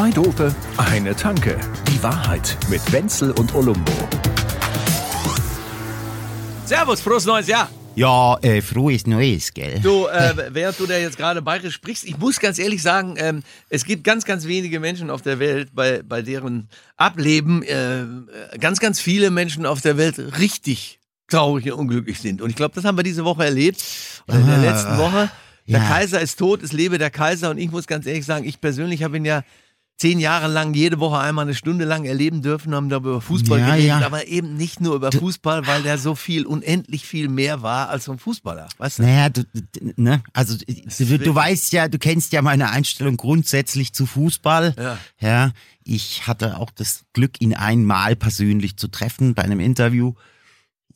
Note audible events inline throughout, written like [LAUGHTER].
Zwei Dope, eine Tanke. Die Wahrheit mit Wenzel und Olumbo. Servus, frohes neues Jahr. Ja, äh, frohes Neues, gell? Du, äh, während du da jetzt gerade bayerisch sprichst, ich muss ganz ehrlich sagen, ähm, es gibt ganz, ganz wenige Menschen auf der Welt, bei, bei deren Ableben äh, ganz, ganz viele Menschen auf der Welt richtig traurig und unglücklich sind. Und ich glaube, das haben wir diese Woche erlebt, oder in der Ah, letzten Woche. Der ja. Kaiser ist tot, es lebe der Kaiser. Und ich muss ganz ehrlich sagen, ich persönlich habe ihn ja zehn Jahre lang jede Woche einmal eine Stunde lang erleben dürfen, haben da über Fußball Ja, geredet, ja. aber eben nicht nur über Fußball, weil der so viel, unendlich viel mehr war als so ein Fußballer. Weißt du? Naja, du, du- ne, also du, du weißt ja, du kennst ja meine Einstellung grundsätzlich zu Fußball. Ja. ja. Ich hatte auch das Glück, ihn einmal persönlich zu treffen bei einem Interview.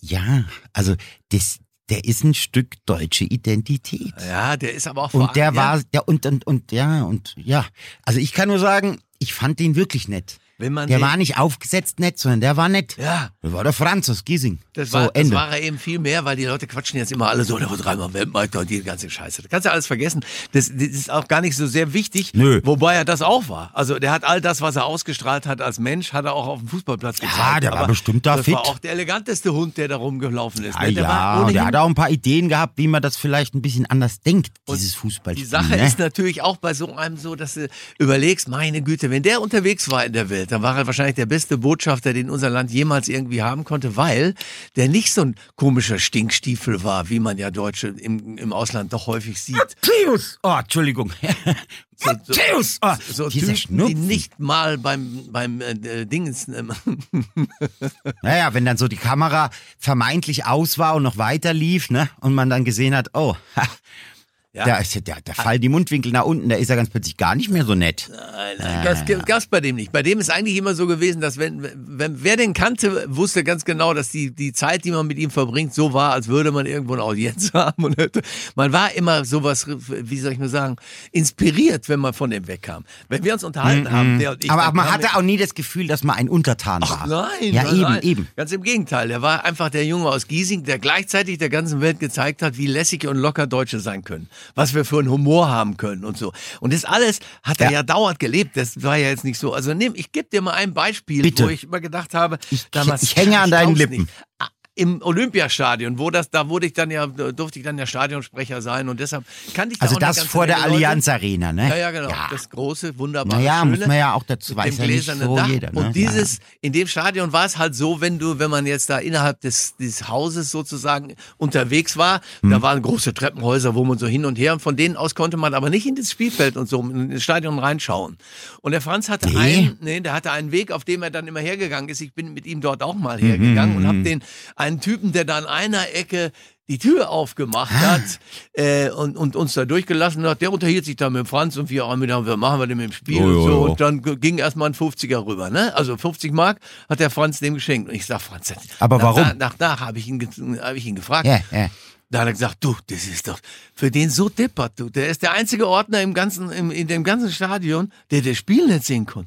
Ja, also das, der ist ein Stück deutsche Identität. Ja, der ist aber auch Und der ja, war, der und, und, und, ja, und, ja. Also ich kann nur sagen, ich fand den wirklich nett. Wenn man Der war nicht aufgesetzt nett, sondern der war nett. ja, Das war der Franz aus Giesing. das so, war, das Ende. war er eben viel mehr, weil die Leute quatschen jetzt immer alle so, der war dreimal Weltmeister und die ganze Scheiße. Das kannst du alles vergessen. Das, das ist auch gar nicht so sehr wichtig, Nö. wobei er das auch war. Also der hat all das, was er ausgestrahlt hat als Mensch, hat er auch auf dem Fußballplatz Ja, gezeigt. der war Aber bestimmt da das fit. war auch der eleganteste Hund, der da rumgelaufen ist. Ah, ne? der ja, ohnehin der hat auch ein paar Ideen gehabt, wie man das vielleicht ein bisschen anders denkt, dieses Fußballspiel. Die Sache ne? ist natürlich auch bei so einem so, dass du überlegst, meine Güte, wenn der unterwegs war in der Welt, dann war er wahrscheinlich der beste Botschafter, den unser Land jemals irgendwie haben konnte, weil der nicht so ein komischer Stinkstiefel war, wie man ja Deutsche im, im Ausland doch häufig sieht. Matthäus! Oh, Entschuldigung. [LAUGHS] Matthäus! Oh, So dieser Typen, die Schnupfen. nicht mal beim, beim äh, Dingens, ähm, [LAUGHS] Naja, wenn dann so die Kamera vermeintlich aus war und noch weiter lief, ne? Und man dann gesehen hat, oh, ha, Ja. da, ist, ja- da, da fallen die Mundwinkel nach unten, da ist er ganz plötzlich gar nicht mehr so nett. Nein, nein, das gab's bei dem nicht. Bei dem ist eigentlich immer so gewesen, dass wenn, wenn wer den kannte, wusste ganz genau, dass die, die Zeit, die man mit ihm verbringt, so war, als würde man irgendwo eine Audienz [LAUGHS] haben. Und man war immer sowas, wie soll ich nur sagen, inspiriert, wenn man von dem wegkam. Wenn wir uns unterhalten haben, der und ich. Mhm, Aber man hatte auch nie das Gefühl, dass man ein Untertan war. Nein, Ja, nein, eben, nein. eben. Ganz im Gegenteil. Der war einfach der Junge aus Giesing, der gleichzeitig der ganzen Welt gezeigt hat, wie lässig und locker Deutsche sein können. Was wir für einen Humor haben können und so. Und das alles hat er ja, Ja. dauernd gelebt. Das war ja jetzt nicht so. Also nimm, ich gebe dir mal ein Beispiel, Bitte. wo ich immer gedacht habe, Ich- damals, ich hänge an ich deinen Lippen. Nicht. Im Olympiastadion, wo das, da wurde ich dann ja, durfte ich dann ja Stadionsprecher sein und deshalb kannte ich da Also auch eine das vor der Leute. Allianz Arena, ne? Ja, ja, genau. Das große, wunderbare, Naja, schöne, muss man ja auch dazu, weiß ja nicht so Dach. jeder. Ne? Und dieses, in dem Stadion war es halt so, wenn du, wenn man jetzt da innerhalb des, des Hauses sozusagen unterwegs war, Hm. da waren große Treppenhäuser, wo man so hin und her, und von denen aus konnte man aber nicht in das Spielfeld und so, in das Stadion reinschauen. Und der Franz hatte Nee. einen, nee, der hatte einen Weg, auf dem er dann immer hergegangen ist. Ich bin mit ihm dort auch mal Mhm, hergegangen und habe den, einen Typen, der da an einer Ecke die Tür aufgemacht Ah. hat äh, und, und uns da durchgelassen hat, der unterhielt sich da mit Franz und wir, oh, mit wir machen wir dem im Spiel Oh, und so. ja. Und dann ging erstmal ein 50er rüber, ne? Also 50 Mark hat der Franz dem geschenkt. Und ich sag, Franz, Aber nach, warum? Nach, nach, nach habe ich, ihn hab ich ihn gefragt. Ja, ja. Da hat er gesagt, du, das ist doch für den so deppert, du. Der ist der einzige Ordner im ganzen, im, in dem ganzen Stadion, der das Spiel nicht sehen kann.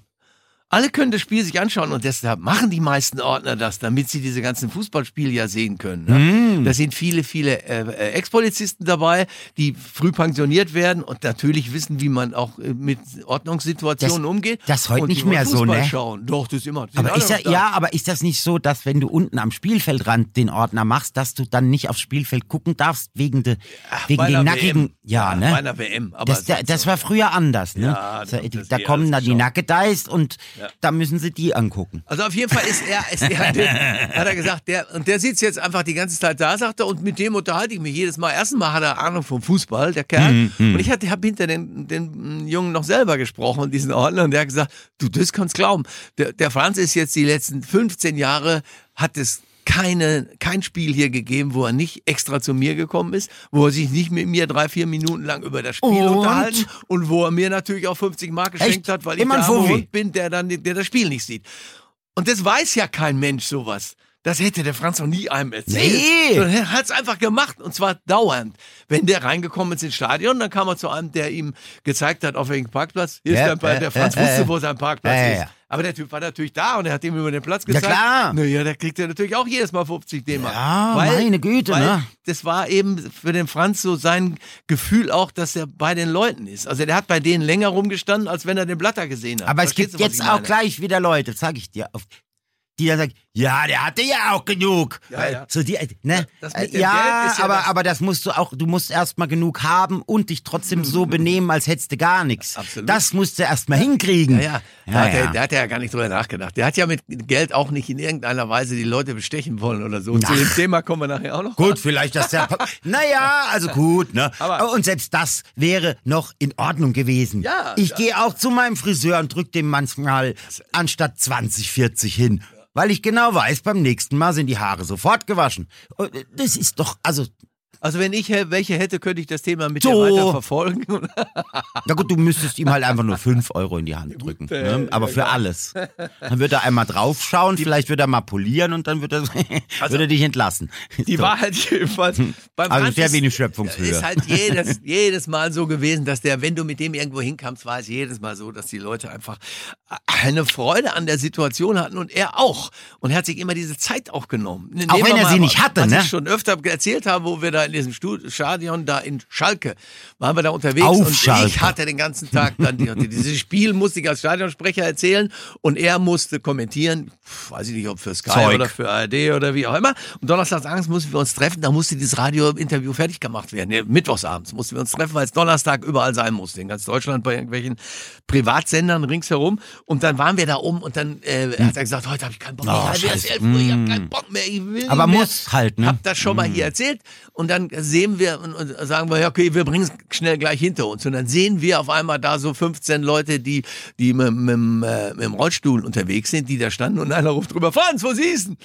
Alle können das Spiel sich anschauen und deshalb machen die meisten Ordner das, damit sie diese ganzen Fußballspiele ja sehen können. Ne? Mm. Da sind viele, viele äh, äh, Ex-Polizisten dabei, die früh pensioniert werden und natürlich wissen, wie man auch äh, mit Ordnungssituationen Das- umgeht. das ist heute nicht mehr so, Fußball ne? Schauen. Doch, das ist immer. Aber ist ja, ja, aber ist das nicht so, dass wenn du unten am Spielfeldrand den Ordner machst, dass du dann nicht aufs Spielfeld gucken darfst wegen, de, wegen bei den nackigen, WM. ja, Bei ne? einer WM. Aber Das, da- das war früher anders, ne? Ja, da das- das da die kommen dann die geschaut. Nackedeis und Ja. da müssen sie die angucken. Also auf jeden Fall ist er, ist er [LAUGHS] der, hat er gesagt, der, und der sitzt jetzt einfach die ganze Zeit da, sagt er, und mit dem unterhalte ich mich jedes Mal. Erstens Mal hat er Ahnung vom Fußball, der Kerl. Mhm, Und ich habe hinter den, den Jungen noch selber gesprochen, diesen Ordner, und der hat gesagt, du, das kannst glauben. Der, der Franz ist jetzt die letzten 15 Jahre, hat es keine, kein Spiel hier gegeben, wo er nicht extra zu mir gekommen ist, wo er sich nicht mit mir drei, vier Minuten lang über das Spiel Und? unterhalten und wo er mir natürlich auch 50 Mark geschenkt Echt? hat, weil ich Immer ein der? Hund bin, der dann der das Spiel nicht sieht. Und das weiß ja kein Mensch sowas. Das hätte der Franz noch nie einem erzählt. Nee. Sondern Er hat es einfach gemacht und zwar dauernd. Wenn der reingekommen ist ins Stadion, dann kam er zu einem, der ihm gezeigt hat, auf welchem Parkplatz. Hier Ja, ist Park. äh, Der Franz äh, wusste, äh. wo sein Parkplatz ja, ist. ja. Aber der Typ war natürlich da und er hat ihm über den Platz gezeigt. klar. Naja, der kriegt ja natürlich auch jedes Mal 50 D-Mark. Ja, meine Güte, weil ne? Das war eben für den Franz so sein Gefühl auch, dass er bei den Leuten ist. Also der hat bei denen länger rumgestanden, als wenn er den Blatter gesehen hat. Aber es Verstehst gibt du, jetzt auch gleich wieder Leute, sag ich dir, auf, die dann sagen, ja, der hatte ja auch genug. Ja, ja. So die, ne? Das mit dem ja, Geld ist ja aber, das- aber das musst du auch, du musst erstmal genug haben und dich trotzdem so [LAUGHS] benehmen, als hättest du gar nichts. Absolut. Das musst du erstmal hinkriegen. Ja, ja. Da, hat er, ja. da hat er ja gar nicht drüber nachgedacht. Der hat ja mit Geld auch nicht in irgendeiner Weise die Leute bestechen wollen oder so. Zu Ach. dem Thema kommen wir nachher auch noch. Gut, vielleicht, dass der. [LAUGHS] naja, also gut, ne? Aber- und selbst das wäre noch in Ordnung gewesen. Ja, Ich gehe auch zu meinem Friseur und drück dem manchmal anstatt 20, 40 hin. Weil ich genau weiß, beim nächsten Mal sind die Haare sofort gewaschen. Und Das ist doch, also, Also wenn ich welche hätte, könnte ich das Thema mit So. dir weiter verfolgen. [LAUGHS] na gut, du müsstest ihm halt einfach nur 5 Euro in die Hand drücken. äh, Ne? Aber für alles. Dann wird er einmal draufschauen, vielleicht wird er mal polieren und dann wird er, [LAUGHS] wird er dich entlassen. Die So. Wahrheit jedenfalls. Beim Also sehr ist- wenig Schöpfungshöhe. Ist halt jedes, [LAUGHS] jedes Mal so gewesen, dass der, wenn du mit dem irgendwo hinkamst, war es jedes Mal so, dass die Leute einfach eine Freude an der Situation hatten und er auch. Und er hat sich immer diese Zeit auch genommen. Nehmen Auch wenn er mal, sie nicht hatte, was ne? ich schon öfter erzählt habe, wo wir da in diesem Stadion da in Schalke waren wir da unterwegs Auf und Schalke. ich hatte den ganzen Tag dann die, die, dieses Spiel musste ich als Stadionsprecher erzählen und er musste kommentieren, weiß ich nicht, ob für Sky Zeug. oder für ARD oder wie auch immer. Und donnerstags abends mussten wir uns treffen, da musste dieses Radio-Interview fertig gemacht werden. Nee, mittwochsabends mussten wir uns treffen, weil es Donnerstag überall sein musste, in ganz Deutschland bei irgendwelchen Privatsendern ringsherum. Und dann waren wir da oben und dann äh, hat er gesagt, heute habe ich keinen Bock mehr, Oh, ich habe keinen Bock mehr, ich will Aber mehr. muss halt, ne? Hab das schon mal hier erzählt und dann sehen wir und, sagen wir, ja, okay, wir bringen es schnell gleich hinter uns. Und dann sehen wir auf einmal da so 15 Leute, die, die mit, mit, äh, mit dem Rollstuhl unterwegs sind, die da standen und einer ruft drüber, Franz, wo siehst du?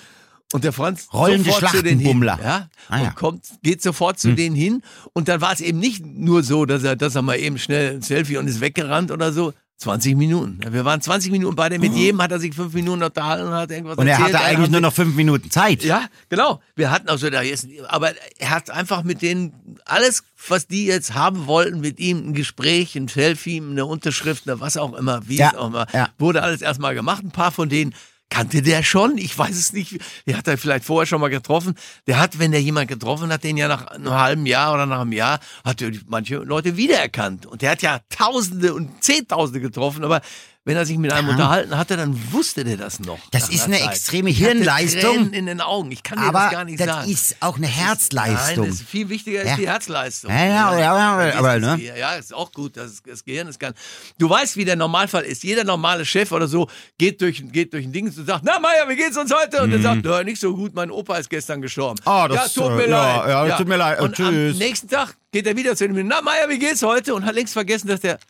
Und der Franz Rollende sofort zu denen hin, ja, Ah, ja. und kommt, geht sofort zu denen hin. Und dann war es eben nicht nur so, dass er, dass er mal eben schnell ein Selfie und ist weggerannt oder so. 20 Minuten. Wir waren 20 Minuten beide mit jedem, hat er sich fünf Minuten unterhalten und hat irgendwas Und er erzählt. hatte eigentlich nur noch fünf Minuten Zeit. ja, genau. Wir hatten also da jetzt, aber er hat einfach mit denen alles, was die jetzt haben wollten, mit ihm ein Gespräch, ein Selfie, eine Unterschrift, eine was auch immer, wie Ja, auch immer, ja. wurde alles erstmal gemacht. Ein paar von denen kannte der schon, ich weiß es nicht. Der hat er vielleicht vorher schon mal getroffen. Der hat, wenn der jemand getroffen hat, den ja nach einem halben Jahr oder nach einem Jahr, hat er manche Leute wiedererkannt. Und der hat ja Tausende und Zehntausende getroffen, aber wenn er sich mit einem unterhalten hatte, dann wusste der das noch. Das ist eine Zeit. extreme Hirnleistung. Tränen in den Augen. Ich kann dir Aber das gar nicht das sagen. ist auch eine Nein, Herzleistung. das ist viel wichtiger Ja. ist die Herzleistung. Ja, ja, ja, ja, das aber, ist, ne? Ja, ist auch gut. Das, das Gehirn ist ganz. Du weißt, wie der Normalfall ist. Jeder normale Chef oder so geht durch, geht durch ein Ding und sagt, na Meier, wie geht's uns heute? Und er sagt, na, nicht so gut, mein Opa ist gestern gestorben. Mhm. Ah, das, ja, tut mir äh, leid. ja, ja, tut mir leid. Und Tschüss. am nächsten Tag geht er wieder zu dem, na Meier, wie geht's heute? Und hat längst vergessen, dass der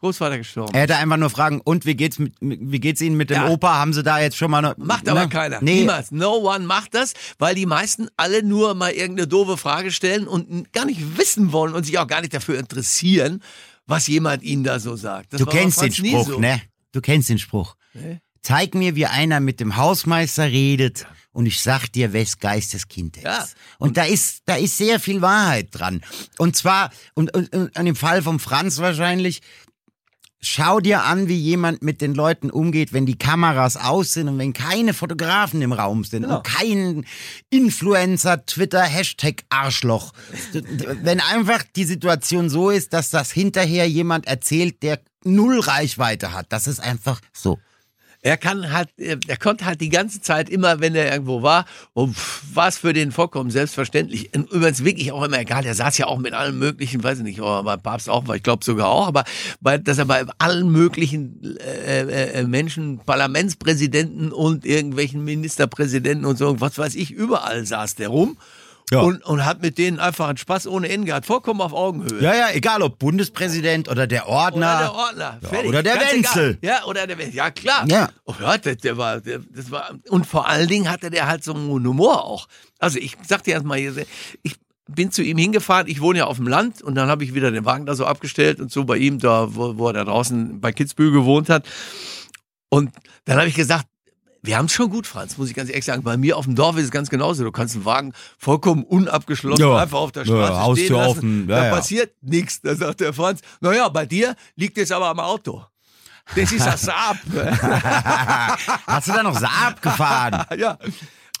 Großvater gestorben. Er hätte einfach nur fragen, und wie geht's mit, wie geht's Ihnen mit dem Ja. Opa? Haben Sie da jetzt schon mal noch, Macht aber ne? keiner. Nee. Niemals. No one macht das, weil die meisten alle nur mal irgendeine doofe Frage stellen und gar nicht wissen wollen und sich auch gar nicht dafür interessieren, was jemand ihnen da so sagt. Das Du kennst den Spruch, so. ne? Du kennst den Spruch. Zeig mir, wie einer mit dem Hausmeister redet und ich sag dir, wes Geisteskind er Ja. ist. Und da ist, da ist sehr viel Wahrheit dran. Und zwar, und, und, und an dem Fall vom Franz wahrscheinlich, Schau dir an, wie jemand mit den Leuten umgeht, wenn die Kameras aus sind und wenn keine Fotografen im Raum sind Genau. und kein Influencer, Twitter, Hashtag Arschloch. wenn einfach die Situation so ist, dass das hinterher jemand erzählt, der null Reichweite hat. Das ist einfach so. Er kann halt, er er konnte halt die ganze Zeit immer, wenn er irgendwo war, und war es für den vollkommen selbstverständlich. Und Übrigens wirklich auch immer egal. Er saß ja auch mit allen möglichen, weiß ich nicht, aber beim Papst auch, ich glaube sogar auch, aber bei, dass er bei allen möglichen äh, äh, äh, Menschen, Parlamentspräsidenten und irgendwelchen Ministerpräsidenten und so, was weiß ich, überall saß der rum. Ja. Und, und hat mit denen einfach einen Spaß ohne Ende gehabt, vollkommen auf Augenhöhe. Ja, ja, egal ob Bundespräsident oder der Ordner. Oder der Ordner. Ja, oder der Ganz Wenzel. Egal. Ja, oder der Wenzel. Ja, klar. Ja. Oh, ja, der, der war, der, das war, und vor allen Dingen hatte der halt so einen Humor auch. Also ich sag dir erstmal hier, ich bin zu ihm hingefahren, ich wohne ja auf dem Land und dann habe ich wieder den Wagen da so abgestellt und so bei ihm da, wo, wo er da draußen bei Kitzbühel gewohnt hat. Und dann habe ich gesagt, wir haben es schon gut, Franz, muss ich ganz ehrlich sagen. Bei mir auf dem Dorf ist es ganz genauso. Du kannst einen Wagen vollkommen unabgeschlossen Ja. einfach auf der Ja, Straße Haustür stehen lassen. offen. Ja, da ja. passiert nichts. Da sagt der Franz, naja, bei dir liegt es aber am Auto. Das ist ein [LAUGHS] Saab. Hast du da noch Saab gefahren? ja.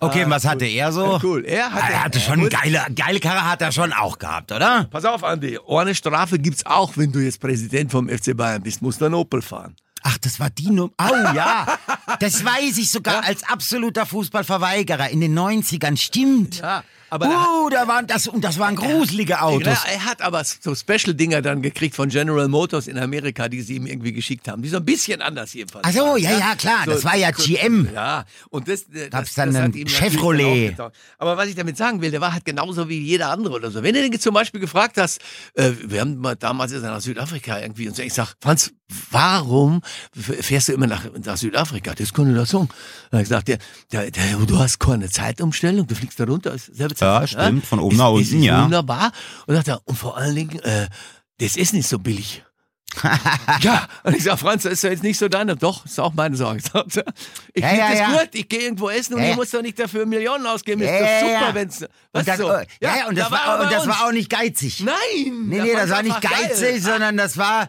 Okay, was hatte er so? Cool. Er hatte, Er hatte schon geile, geile Karre hat er schon auch gehabt, oder? Pass auf, Andi. Eine Strafe gibt's auch, wenn du jetzt Präsident vom FC Bayern bist. Musst du einen Opel fahren. Ach, das war die Nummer. Oh ja, [LAUGHS] das weiß ich sogar als absoluter Fußballverweigerer in den 90ern. Stimmt. Ja, aber uh, da waren das und das waren gruselige Autos. Ja, er hat aber so Special-Dinger dann gekriegt von General Motors in Amerika, die sie ihm irgendwie geschickt haben. Die so ein bisschen anders jedenfalls. Ach so, ja, ja, klar, das war ja so- GM. Ja, und das, äh, Gab's das, dann das hat ihm Chevrolet? Aber was ich damit sagen will, der war halt genauso wie jeder andere oder so. Wenn du den zum Beispiel gefragt hast, äh, wir haben mal damals ist er nach Südafrika irgendwie und so, ich sag, Franz, warum fährst du immer nach, nach Südafrika? Das doch sagen. Dann ich gesagt, der, der, der, du hast keine Zeitumstellung, du fliegst da runter, ist Ja, stimmt, von oben ist, nach ist, unten, ist ja. Wunderbar. Und sagt er, und vor allen Dingen, äh, das ist nicht so billig. [LAUGHS] ja, und ich sag, Franz, das ist ja jetzt nicht so deine. Doch, ist auch meine Sorge. [LAUGHS] Ich Ja, finde ja, das ja. gut, ich gehe irgendwo essen und Ja, ja. müsst doch nicht dafür Millionen ausgeben. Ist Ja, doch ja, super, ja. wenn's. Und Was das, so? ja, ja, und das, da war, und das war auch nicht geizig. Nein! Nee, nee, das war nicht einfach geil. geizig, sondern das war.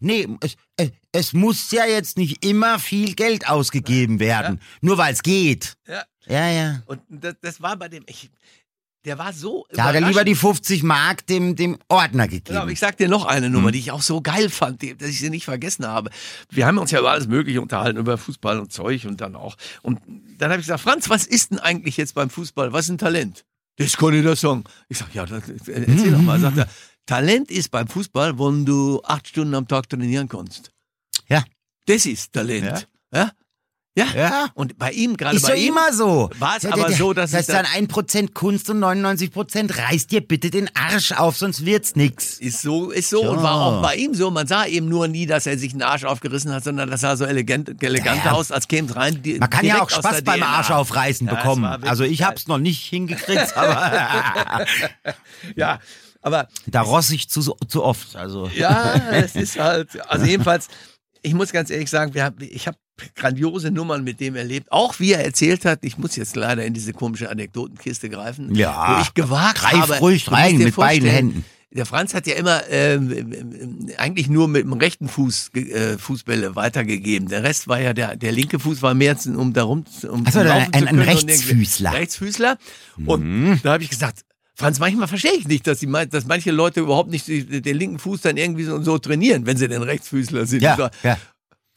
Nee, es, es, es muss ja jetzt nicht immer viel Geld ausgegeben werden. Nur weil es geht. Ja. Ja, ja. Und das, das war bei dem. Ich, der war so. Da hat er lieber die 50 Mark dem, dem Ordner Genau, gegeben. aber ich sag dir noch eine Nummer, Hm. die ich auch so geil fand, dass ich sie nicht vergessen habe. Wir haben uns ja über alles Mögliche unterhalten, über Fußball und Zeug und dann auch. Und dann habe ich gesagt, Franz, was ist denn eigentlich jetzt beim Fußball? Was ist ein Talent? Das kann ich das sagen. Ich sag, ja, das, erzähl doch mal. Sagt er, Talent ist beim Fußball, wenn du acht Stunden am Tag trainieren kannst. Ja. Das ist Talent. Ja? Ja. Ja. Und bei ihm, gerade Ist bei ihm, immer so. war es Ja, aber der- so, dass das es ist dann 1% Kunst und 99% reißt dir bitte den Arsch auf, sonst wird's nix. Ist so, ist so Ja. und war auch bei ihm so. Man sah eben nur nie, dass er sich einen Arsch aufgerissen hat, sondern das sah so elegant, elegant Ja. aus, als käme es rein. die- Man kann ja auch Spaß beim DNA. Arsch aufreißen Ja, bekommen. Also ich hab's noch nicht hingekriegt, aber [LAUGHS] [LAUGHS] Ja, aber da ross ich zu, zu oft. Also ja, es ist halt, also jedenfalls, ich muss ganz ehrlich sagen, wir haben, ich habe grandiose Nummern mit dem erlebt. Auch wie er erzählt hat, ich muss jetzt leider in diese komische Anekdotenkiste greifen, Ja, wo ich gewagt greif habe. ruhig rein mit beiden Händen. Der Franz hat ja immer ähm, eigentlich nur mit dem rechten Fuß äh, Fußbälle weitergegeben. Der Rest war ja der der linke Fuß war mehr um darum zu- um Ach so, um ein- ein- zu ein können und Rechtsfüßler. Rechtsfüßler. Mhm. Und da habe ich gesagt, Franz, manchmal verstehe ich nicht, dass, die, dass manche Leute überhaupt nicht den linken Fuß dann irgendwie so, so trainieren, wenn sie den Rechtsfüßler sind. ja, sag,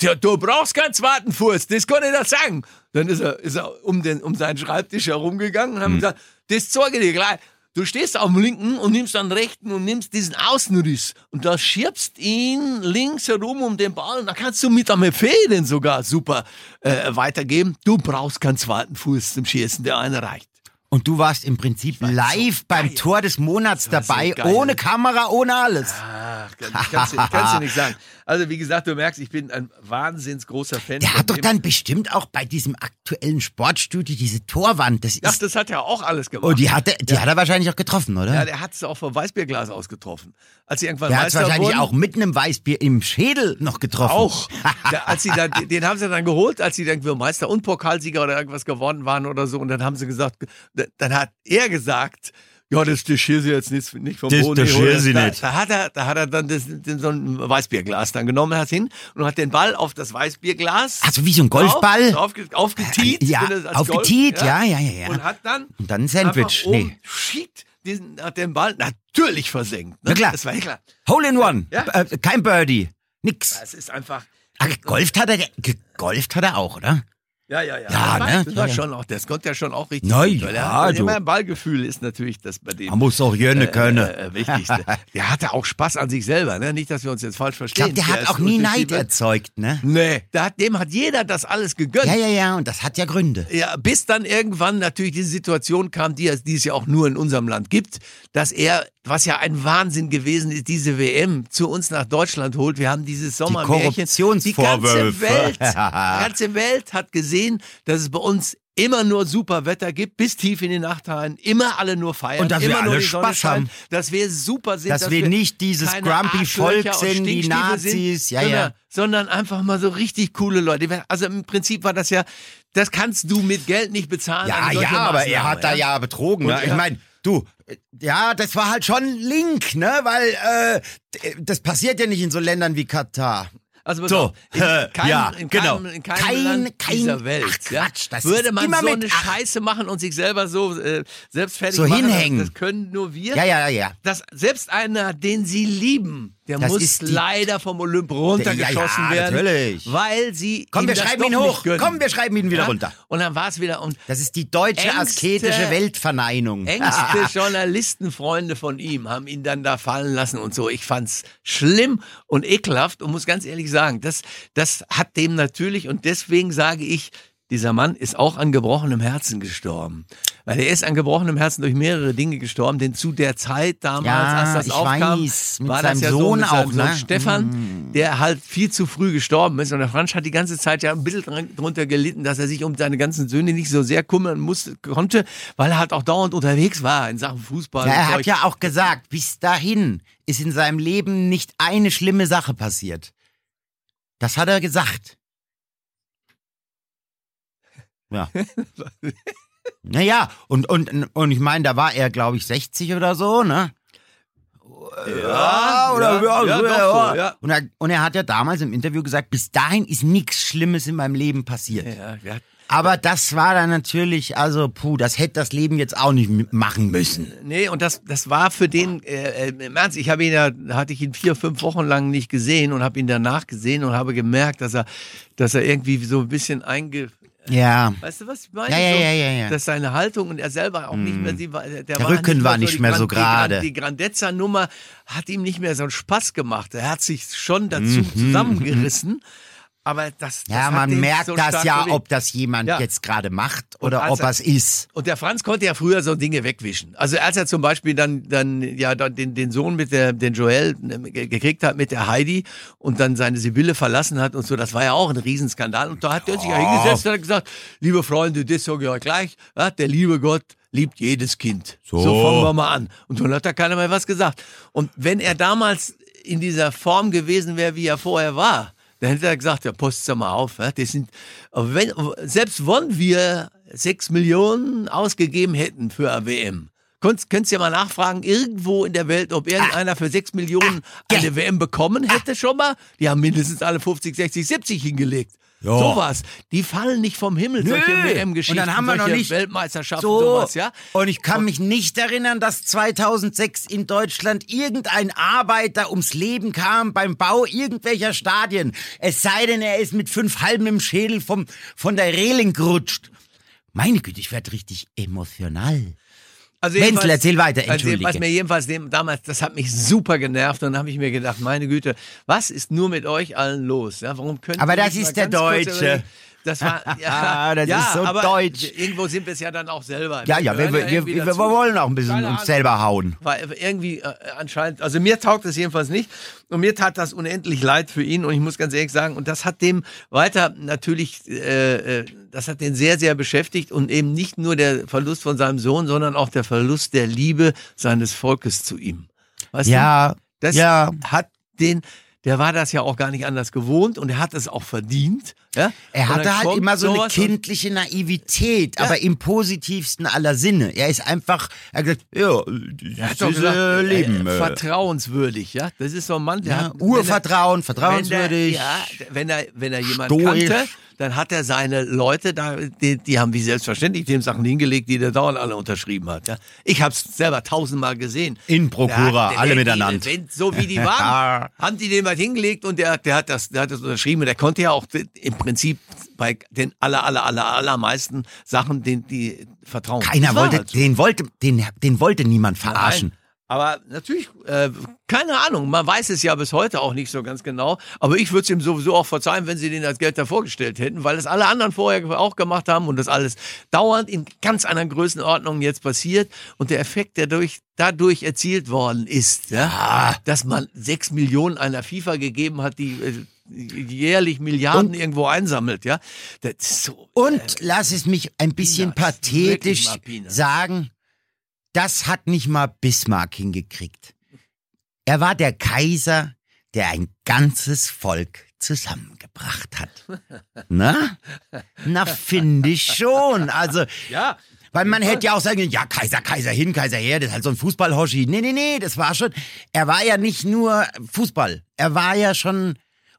ja. Tja, du brauchst keinen zweiten Fuß, das kann ich dir sagen. Dann ist er, ist er um, den, um seinen Schreibtisch herumgegangen und Hm. hat gesagt, das zeige ich dir gleich. Du stehst auf dem linken und nimmst dann rechten und nimmst diesen Außenriss und da schiebst ihn links herum um den Ball und da kannst du mit einem Fäden sogar super äh, weitergeben. Du brauchst keinen zweiten Fuß zum Schießen, der eine reicht. Und du warst im Prinzip live beim geil. Tor des Monats so dabei, geil. ohne Kamera, ohne alles. Ach, ich ich kann's dir nicht sagen. [LAUGHS] Also wie gesagt, du merkst, ich bin ein wahnsinns großer Fan. Der hat doch dem. dann bestimmt auch bei diesem aktuellen Sportstudio diese Torwand. Das Ach, ist, das hat er auch alles gemacht. oh, die hat er, die hat er wahrscheinlich auch getroffen, oder? Ja, der hat es auch vom Weißbierglas ausgetroffen. Als sie irgendwann der hat es wahrscheinlich wurden, auch mit einem Weißbier im Schädel noch getroffen. Auch. Da, als sie dann, den haben sie dann geholt, als sie dann irgendwie Meister und Pokalsieger oder irgendwas geworden waren oder so. Und dann haben sie gesagt, dann hat er gesagt, ja, das, das Schirse jetzt nicht, nicht vom Das- Boden. das geholt. Schirse da, nicht. Da hat er, da hat er dann das, so ein Weißbierglas dann genommen, hat hin und hat den Ball auf das Weißbierglas. Also wie so ein Golfball? Auf, aufge, aufgetiet. Ja, aufgetiet, ja, ja, ja, ja. Und hat dann. Und dann ein Sandwich, nee. Shit, diesen, hat den Ball natürlich versenkt. Ne? Na klar. Das war ja klar. Hole in One. Ja. Äh, kein Birdie. Nix. Es ist einfach. Ach, gegolft hat er, gegolft hat er auch, oder? Ja, ja, ja. Ja, das ne? Das war ja. schon auch, das konnte ja schon auch richtig. Na gut, er ja, hat, du. immer ein Ballgefühl ist natürlich das bei dem. Man muss auch gerne können. Äh, äh, Wichtigste. [LAUGHS] Der hatte auch Spaß an sich selber, ne? Nicht, dass wir uns jetzt falsch Ich verstehen. glaube, der hat auch nie Neid erzeugt, ne? Nee, der hat, dem hat jeder das alles gegönnt. Ja, ja, ja, und das hat ja Gründe. Ja, bis dann irgendwann natürlich diese Situation kam, die die es ja auch nur in unserem Land gibt, dass er, was ja ein Wahnsinn gewesen ist, diese WM zu uns nach Deutschland holt. Wir haben dieses Sommermärchen. Korruptionsvorwürfe. Die ganze Welt, [LAUGHS] die ganze Welt hat gesehen, dass es bei uns immer nur super Wetter gibt, bis tief in die Nacht rein, immer alle nur feiern, Und dass wir immer nur alle die Sonne Spaß scheint, haben. dass wir super sind, Dass wir nicht dieses grumpy Volk sind, die Nazis, ja, sondern, ja. sondern einfach mal so richtig coole Leute. Also im Prinzip war das ja, das kannst du mit Geld nicht bezahlen. Ja, ja, aber er hat da ja betrogen. Und Ne? Ich meine, du, ja, das war halt schon link, ne? Weil äh, das passiert ja nicht in so Ländern wie Katar. Also So, in äh, keinem, ja, in genau. keinem, in keinem Kein- Land kein- dieser Welt ach, ja, Quatsch, das würde man immer so eine ach. Scheiße machen und sich selber so äh, selbst fertig So machen. hinhängen. Das, das können nur wir. Ja, ja, ja. Dass selbst einer, den sie lieben, der Das muss leider vom Olymp runtergeschossen Ja, ja, werden. natürlich. Weil sie Komm, wir schreiben ihn hoch. Komm, wir schreiben ihn wieder Ja? runter. Und dann war es wieder. Und Das ist die deutsche Ängste- asketische Weltverneinung. Engste [LAUGHS] Journalistenfreunde von ihm haben ihn dann da fallen lassen und so. Ich fand's schlimm und ekelhaft und muss ganz ehrlich sagen, das, das hat dem natürlich und deswegen sage ich, dieser Mann ist auch an gebrochenem Herzen gestorben. Weil er ist an gebrochenem Herzen durch mehrere Dinge gestorben, denn zu der Zeit damals, Ja, als das aufkam, weiß, mit war das ja so Sohn mit seinem auch, ne? Stefan, der halt viel zu früh gestorben ist. Und der Franz hat die ganze Zeit ja ein bisschen drunter gelitten, dass er sich um seine ganzen Söhne nicht so sehr kümmern musste, konnte, weil er halt auch dauernd unterwegs war in Sachen Fußball. Ja, er hat ja auch gesagt, bis dahin ist in seinem Leben nicht eine schlimme Sache passiert. Das hat er gesagt. Ja. [LAUGHS] naja, und, und, und ich meine, da war er, glaube ich, 60 oder so, ne? Ja, oder ja, ja, doch so, ja. Und, er, und er hat ja damals im Interview gesagt, bis dahin ist nichts Schlimmes in meinem Leben passiert. Ja, ja. Aber das war dann natürlich, also puh, das hätte das Leben jetzt auch nicht machen müssen. Nee, und das, das war für den, äh, äh, im Ernst, ich habe ihn ja, hatte ich ihn vier, fünf Wochen lang nicht gesehen und habe ihn danach gesehen und habe gemerkt, dass er, dass er irgendwie so ein bisschen einge... Ja. Weißt du, was ich meine? Ja, ja, so, ja, ja, ja. Dass seine Haltung und er selber auch nicht mehr, sie der, Der war Rücken war nicht mehr so die Gran- gerade. Die Grandezza-Nummer hat ihm nicht mehr so einen Spaß gemacht. Er hat sich schon dazu Mhm, zusammengerissen. Aber das, das Ja, man merkt so das ja, bewegt. ob das jemand Ja. jetzt gerade macht oder ob er- es ist. Und der Franz konnte ja früher so Dinge wegwischen. Also als er zum Beispiel dann, dann ja dann den, den Sohn mit der, den Joel ge- gekriegt hat mit der Heidi und dann seine Sibylle verlassen hat und so, das war ja auch ein Riesenskandal. Und da hat er sich ja hingesetzt und hat gesagt, liebe Freunde, das sage ich euch gleich, ja, der liebe Gott liebt jedes Kind. So. so fangen wir mal an. Und dann hat da keiner mehr was gesagt. Und wenn er damals in dieser Form gewesen wäre, wie er vorher war, dann hätte er gesagt, ja, post's mal auf. Das sind, wenn, selbst wenn wir sechs Millionen ausgegeben hätten für eine WM, könntest, könntest ja mal nachfragen, irgendwo in der Welt, ob irgendeiner für sechs Millionen eine WM bekommen hätte schon mal. Die haben mindestens alle 50, 60, 70 hingelegt. Ja. Sowas. Die fallen nicht vom Himmel, solche Nö. WM-Geschichten, Und dann haben wir noch solche nicht- Weltmeisterschaften, So. sowas, ja. Und ich kann mich nicht erinnern, dass 2006 in Deutschland irgendein Arbeiter ums Leben kam beim Bau irgendwelcher Stadien. Es sei denn, er ist mit fünf Halben im Schädel vom, von der Reling gerutscht. Meine Güte, ich werde richtig emotional. Also jedenfalls- erzähl weiter, Also entschuldige. was mir jedenfalls dem, damals, das hat mich super genervt und dann habe ich mir gedacht, meine Güte, was ist nur mit euch allen los? Ja, warum können Aber das ist der Deutsche. Das war, [LAUGHS] ja, Das ja, ist so deutsch. Irgendwo sind wir es ja dann auch selber. Ja, ja, wir, wir, wir, irgendwie wir, dazu. wollen auch ein bisschen uns selber hauen. Weil irgendwie äh, anscheinend, also mir taugt es jedenfalls nicht und mir tat das unendlich leid für ihn und ich muss ganz ehrlich sagen, und das hat dem weiter natürlich, äh, äh, das hat den sehr, sehr beschäftigt und eben nicht nur der Verlust von seinem Sohn, sondern auch der Verlust der Liebe seines Volkes zu ihm. Weißt du? Ja, Das ja. hat den, der war das ja auch gar nicht anders gewohnt und er hat es auch verdient. Ja? Er hatte halt immer so eine kindliche Naivität, Ja. aber im positivsten aller Sinne. Er ist einfach, er hat gesagt, ja, Er das hat doch ist gesagt, äh, Leben. äh, äh, vertrauenswürdig, ja. Das ist so ein Mann, der ja, hat Urvertrauen, wenn er, vertrauenswürdig. ja, wenn er, wenn er jemanden stoisch. kannte, dann hat er seine Leute da, die, die haben wie selbstverständlich dem Sachen hingelegt, die der dauernd alle unterschrieben hat. Ja. Ich habe es selber tausendmal gesehen. In Prokura, alle der- miteinander. So wie die [LAUGHS] waren, haben die dem was hingelegt und der, der, hat das, der hat das unterschrieben. Und der konnte ja auch im Prinzip bei den aller, aller, aller, allermeisten Sachen den, die vertrauen. Keiner wollte, halt so. den wollte, den, den wollte niemand verarschen. Nein. Aber natürlich, äh, keine Ahnung, man weiß es ja bis heute auch nicht so ganz genau. Aber ich würde es ihm sowieso auch verzeihen, wenn sie den als Geld vorgestellt hätten, weil das alle anderen vorher auch gemacht haben und das alles dauernd in ganz anderen Größenordnungen jetzt passiert. Und der Effekt, der durch, dadurch erzielt worden ist, ja, dass man sechs Millionen einer FIFA gegeben hat, die äh, jährlich Milliarden irgendwo einsammelt, ja. So, Und lass es mich ein bisschen Peanuts, pathetisch sagen, das hat nicht mal Bismarck hingekriegt. Er war der Kaiser, der ein ganzes Volk zusammengebracht hat. [LAUGHS] Na? Na, finde ich schon. Also, ja. weil man hätte ja auch sagen können, ja, Kaiser, Kaiser hin, Kaiser her, das ist halt so ein Fußballhoschi. Nee, nee, nee, das war schon, er war ja nicht nur Fußball. Er war ja schon,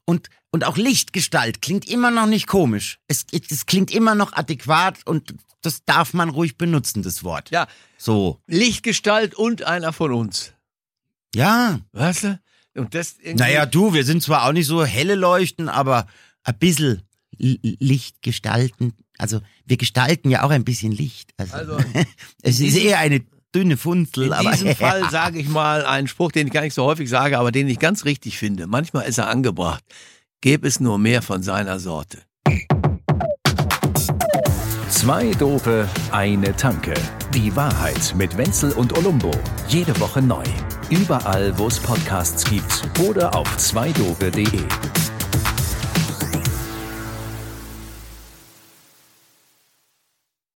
Und, und auch Lichtgestalt klingt immer noch nicht komisch. Es, es klingt immer noch adäquat und das darf man ruhig benutzen, das Wort. Ja, So. Lichtgestalt und einer von uns. Ja. Weißt du? Und das Naja, du, wir sind zwar auch nicht so helle Leuchten, aber ein bisschen Licht gestalten. Also, wir gestalten ja auch ein bisschen Licht. Also, Also, [LAUGHS] es ist eher eine dünne Funzel, In aber. diesem [LAUGHS] Fall sage ich mal einen Spruch, den ich gar nicht so häufig sage, aber den ich ganz richtig finde. Manchmal ist er angebracht. Gäbe es nur mehr von seiner Sorte. Zwei Dope, eine Tanke. Die Wahrheit mit Wenzel und Olumbo. Jede Woche neu. Überall, wo es Podcasts gibt oder auf zweidope.de.